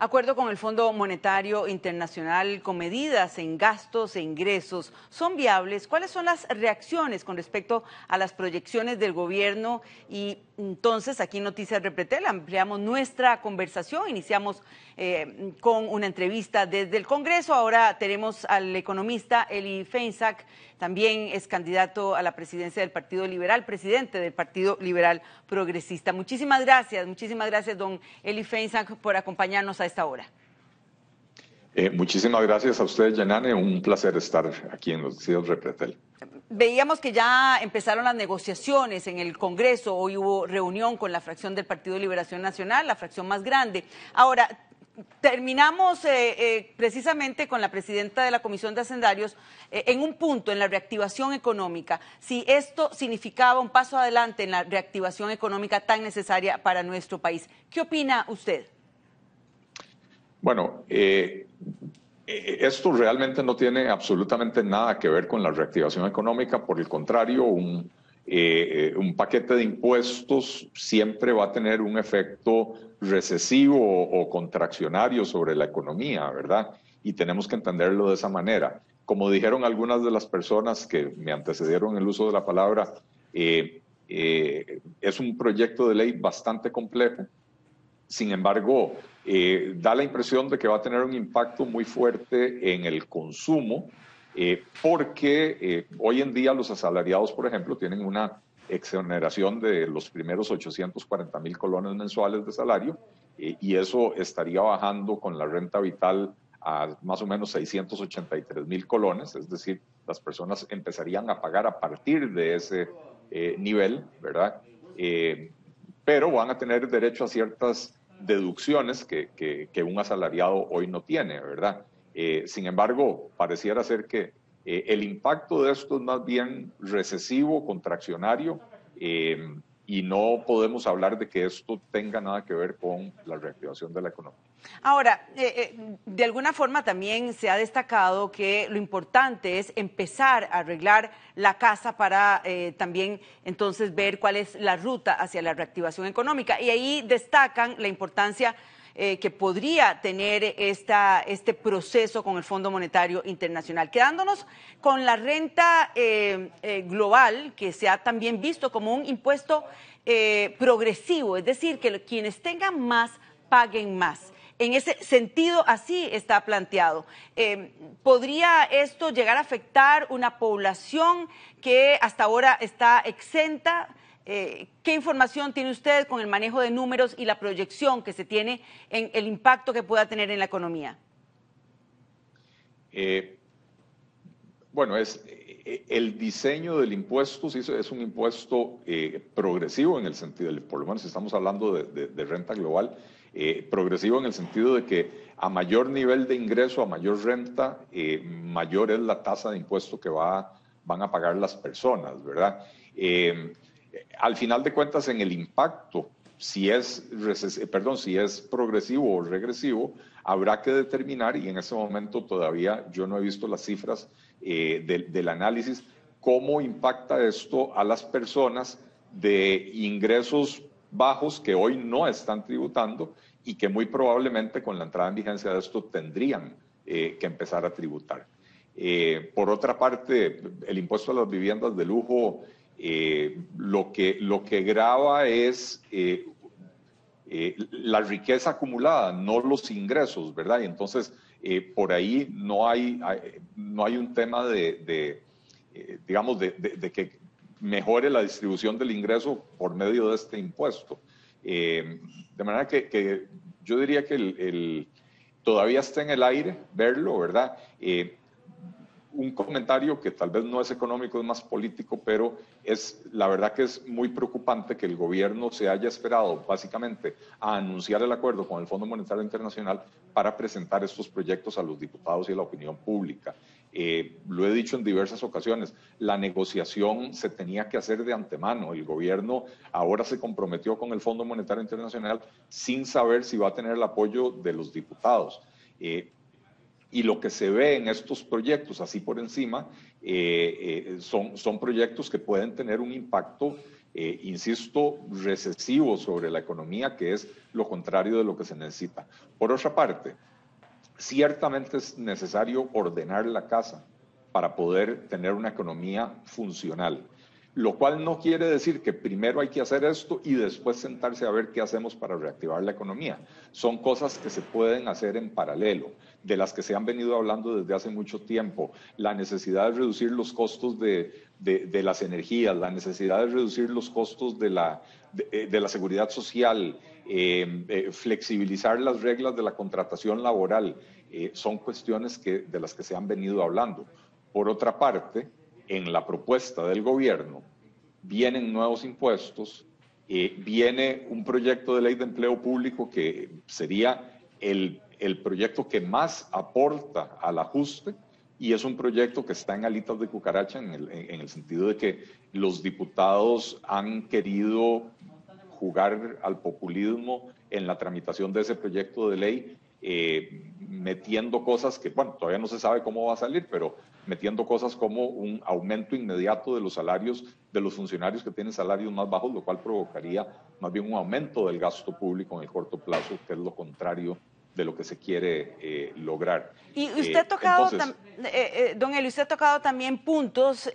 acuerdo con el Fondo Monetario Internacional con medidas en gastos e ingresos son viables? ¿Cuáles son las reacciones con respecto a las proyecciones del gobierno? Y entonces aquí en Noticias Repretel ampliamos nuestra conversación, iniciamos eh, con una entrevista desde el Congreso, ahora tenemos al economista Eli Feinsack, también es candidato a la presidencia del Partido Liberal, presidente del Partido Liberal Progresista. Muchísimas gracias, muchísimas gracias, don Eli Feinsack, por acompañarnos a esta hora. Eh, muchísimas gracias a ustedes, Yanane. Un placer estar aquí en los Noticias Repretel. Veíamos que ya empezaron las negociaciones en el Congreso. Hoy hubo reunión con la fracción del Partido de Liberación Nacional, la fracción más grande. Ahora, terminamos eh, eh, precisamente con la presidenta de la Comisión de Hacendarios eh, en un punto en la reactivación económica, si esto significaba un paso adelante en la reactivación económica tan necesaria para nuestro país. ¿Qué opina usted? Bueno, esto realmente no tiene absolutamente nada que ver con la reactivación económica, por el contrario, un, un paquete de impuestos siempre va a tener un efecto recesivo o, contraccionario sobre la economía, ¿verdad? Y tenemos que entenderlo de esa manera. Como dijeron algunas de las personas que me antecedieron el uso de la palabra, eh, eh, es un proyecto de ley bastante complejo. Sin embargo, eh, da la impresión de que va a tener un impacto muy fuerte en el consumo, porque hoy en día los asalariados, por ejemplo, tienen una exoneración de los primeros 840 mil colones mensuales de salario eh, y eso estaría bajando con la renta vital a más o menos 683 mil colones, es decir, las personas empezarían a pagar a partir de ese eh, nivel, ¿verdad? Eh, pero van a tener derecho a ciertas deducciones que, que, un asalariado hoy no tiene, ¿verdad? sin embargo, pareciera ser que eh, el impacto de esto es más bien recesivo, contraccionario, eh, y no podemos hablar de que esto tenga nada que ver con la reactivación de la economía. Ahora, eh, de alguna forma también se ha destacado que lo importante es empezar a arreglar la casa para también entonces ver cuál es la ruta hacia la reactivación económica. Y ahí destacan la importancia eh, que podría tener esta, este proceso con el Fondo Monetario Internacional. Quedándonos con la renta eh, eh, global, que se ha también visto como un impuesto progresivo, es decir, que quienes tengan más paguen más. En ese sentido, así está planteado. ¿Podría esto llegar a afectar una población que hasta ahora está exenta? Eh, ¿Qué información tiene usted con el manejo de números y la proyección que se tiene en el impacto que pueda tener en la economía? Eh, bueno, es eh, el diseño del impuesto sí, es un impuesto progresivo en el sentido, por lo menos estamos hablando de, renta global, progresivo en el sentido de que a mayor nivel de ingreso, a mayor renta, mayor es la tasa de impuesto que va, van a pagar las personas, ¿verdad? Al final de cuentas, en el impacto, si es, perdón, si es progresivo o regresivo, habrá que determinar, y en ese momento todavía yo no he visto las cifras eh, del análisis, cómo impacta esto a las personas de ingresos bajos que hoy no están tributando y que muy probablemente con la entrada en vigencia de esto tendrían eh, que empezar a tributar. Eh, por otra parte, el impuesto a las viviendas de lujo eh, lo, que, lo que graba es eh, eh, la riqueza acumulada, no los ingresos, ¿verdad? Y entonces, por ahí no hay, no hay un tema de, digamos, de, que mejore la distribución del ingreso por medio de este impuesto. de manera que, yo diría que el, todavía está en el aire verlo, ¿verdad? Un comentario que tal vez no es económico, es más político, pero es la verdad que es muy preocupante que el gobierno se haya esperado básicamente a anunciar el acuerdo con el Fondo Monetario Internacional para presentar estos proyectos a los diputados y a la opinión pública. Eh, lo he dicho en diversas ocasiones, la negociación se tenía que hacer de antemano. El gobierno ahora se comprometió con el Fondo Monetario Internacional sin saber si va a tener el apoyo de los diputados. Eh, y lo que se ve en estos proyectos, así por encima, eh, eh, son, son proyectos que pueden tener un impacto eh, insisto, recesivo sobre la economía, que es lo contrario de lo que se necesita. Por otra parte, ciertamente es necesario ordenar la casa para poder tener una economía funcional lo cual no quiere decir que primero hay que hacer esto y después sentarse a ver qué hacemos para reactivar la economía. Son cosas que se pueden hacer en paralelo, de las que se han venido hablando desde hace mucho tiempo. La necesidad de reducir los costos de, las energías, la necesidad de reducir los costos de la, de, la seguridad social, eh, eh, flexibilizar las reglas de la contratación laboral, eh, son cuestiones que, de las que se han venido hablando. Por otra parte, en la propuesta del gobierno vienen nuevos impuestos, eh, viene un proyecto de ley de empleo público que sería el, proyecto que más aporta al ajuste y es un proyecto que está en alitas de cucaracha en el, en el sentido de que los diputados han querido jugar al populismo en la tramitación de ese proyecto de ley eh, metiendo cosas que, bueno, todavía no se sabe cómo va a salir, pero metiendo cosas como un aumento inmediato de los salarios de los funcionarios que tienen salarios más bajos, lo cual provocaría más bien un aumento del gasto público en el corto plazo, que es lo contrario de lo que se quiere eh, lograr. Y usted ha eh, tocado, eh, don Eli, usted ha tocado también puntos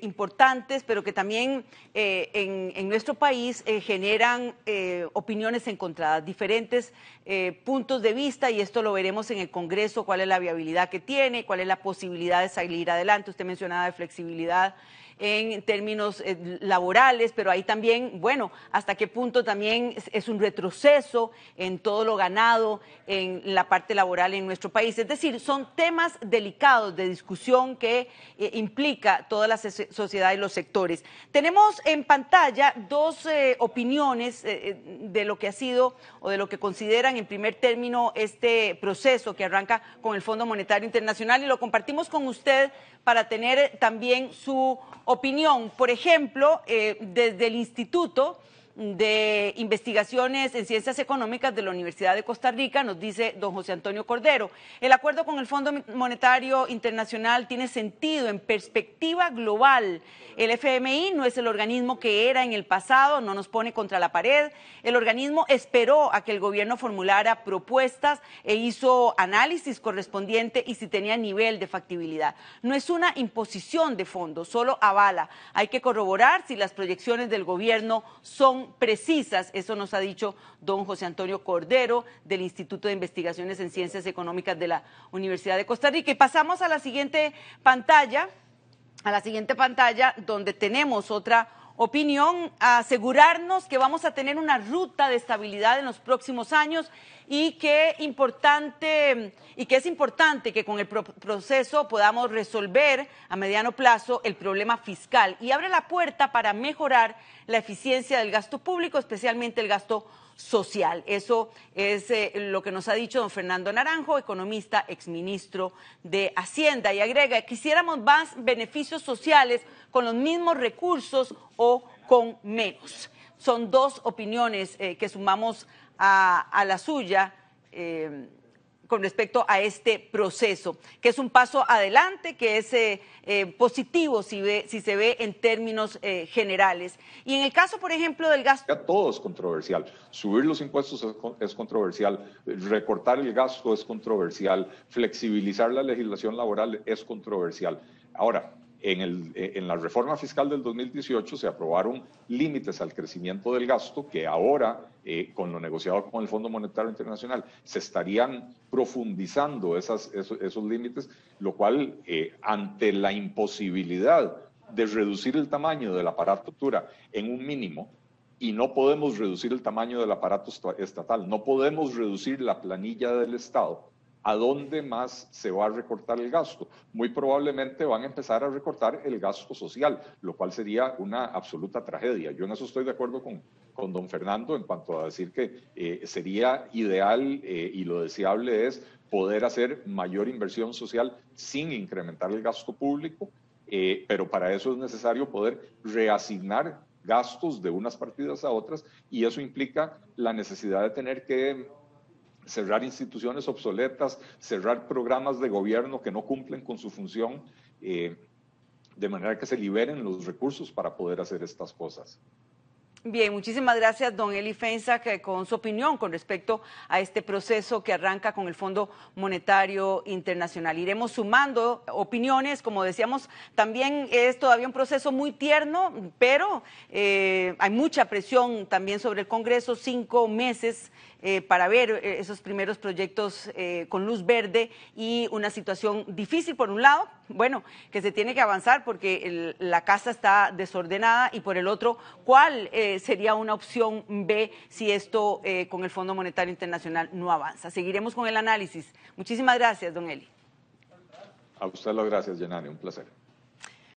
importantes, pero que también en, en, nuestro país generan opiniones encontradas, diferentes puntos de vista, y esto lo veremos en el Congreso, cuál es la viabilidad que tiene, cuál es la posibilidad de salir adelante. Usted mencionaba de flexibilidad en términos eh, laborales, pero ahí también, bueno, hasta qué punto también es un retroceso en todo lo ganado en la parte laboral en nuestro país. Es decir, son temas delicados de discusión que eh, implica toda la sociedad y los sectores. Tenemos en pantalla dos eh, opiniones de lo que ha sido o de lo que consideran en primer término este proceso que arranca con el Fondo Monetario Internacional y lo compartimos con usted para tener también su opinión. Por ejemplo, eh, desde el Instituto de Investigaciones en Ciencias Económicas de la Universidad de Costa Rica, nos dice don José Antonio Cordero. El acuerdo con el Fondo Monetario Internacional tiene sentido en perspectiva global. El FMI no es el organismo que era en el pasado, no nos pone contra la pared. El organismo esperó a que el gobierno formulara propuestas e hizo análisis correspondiente y si tenía nivel de factibilidad. No es una imposición de fondos, solo avala. Hay que corroborar si las proyecciones del gobierno son precisas, eso nos ha dicho don José Antonio Cordero del Instituto de Investigaciones en Ciencias Económicas de la Universidad de Costa Rica. Y pasamos a la siguiente pantalla, a la siguiente pantalla donde tenemos otra opinión, asegurarnos que vamos a tener una ruta de estabilidad en los próximos años y que importante y que es importante que con el proceso podamos resolver a mediano plazo el problema fiscal y abre la puerta para mejorar la eficiencia del gasto público, especialmente el gasto social. Eso es eh, lo que nos ha dicho don Fernando Naranjo, economista, exministro de Hacienda. Y agrega, quisiéramos más beneficios sociales con los mismos recursos o con menos. Son dos opiniones eh, que sumamos a, la suya. Eh, con respecto a este proceso, que es un paso adelante, que es eh, eh, positivo si, si se ve en términos eh, generales. Y en el caso, por ejemplo, del gasto... Todo es controversial. Subir los impuestos es, controversial, recortar el gasto es controversial, flexibilizar la legislación laboral es controversial. Ahora, en, el, en, la reforma fiscal del 2018 se aprobaron límites al crecimiento del gasto que ahora, eh, con lo negociado con el Fondo Monetario Internacional, se estarían profundizando esos, límites, lo cual, eh, ante la imposibilidad de reducir el tamaño del aparato en un mínimo, y no podemos reducir el tamaño del aparato estatal, no podemos reducir la planilla del Estado, ¿a dónde más se va a recortar el gasto? Muy probablemente van a empezar a recortar el gasto social, lo cual sería una absoluta tragedia. Yo en eso estoy de acuerdo con, con don Fernando en cuanto a decir que eh, sería ideal eh, y lo deseable es poder hacer mayor inversión social sin incrementar el gasto público, eh, pero para eso es necesario poder reasignar gastos de unas partidas a otras y eso implica la necesidad de tener que cerrar instituciones obsoletas, cerrar programas de gobierno que no cumplen con su función, eh, de manera que se liberen los recursos para poder hacer estas cosas. Bien, muchísimas gracias, don Eli Fensa, con su opinión con respecto a este proceso que arranca con el Fondo Monetario Internacional. Iremos sumando opiniones, como decíamos, también es todavía un proceso muy tierno, pero eh, hay mucha presión también sobre el Congreso, cinco meses eh, para ver eh, esos primeros proyectos con luz verde y una situación difícil por un lado, bueno, que se tiene que avanzar porque la casa está desordenada y por el otro, ¿cuál sería una opción B si esto eh, con el Fondo Monetario Internacional no avanza. Seguiremos con el análisis. Muchísimas gracias, don Eli. A usted las gracias, Yanani. Un placer.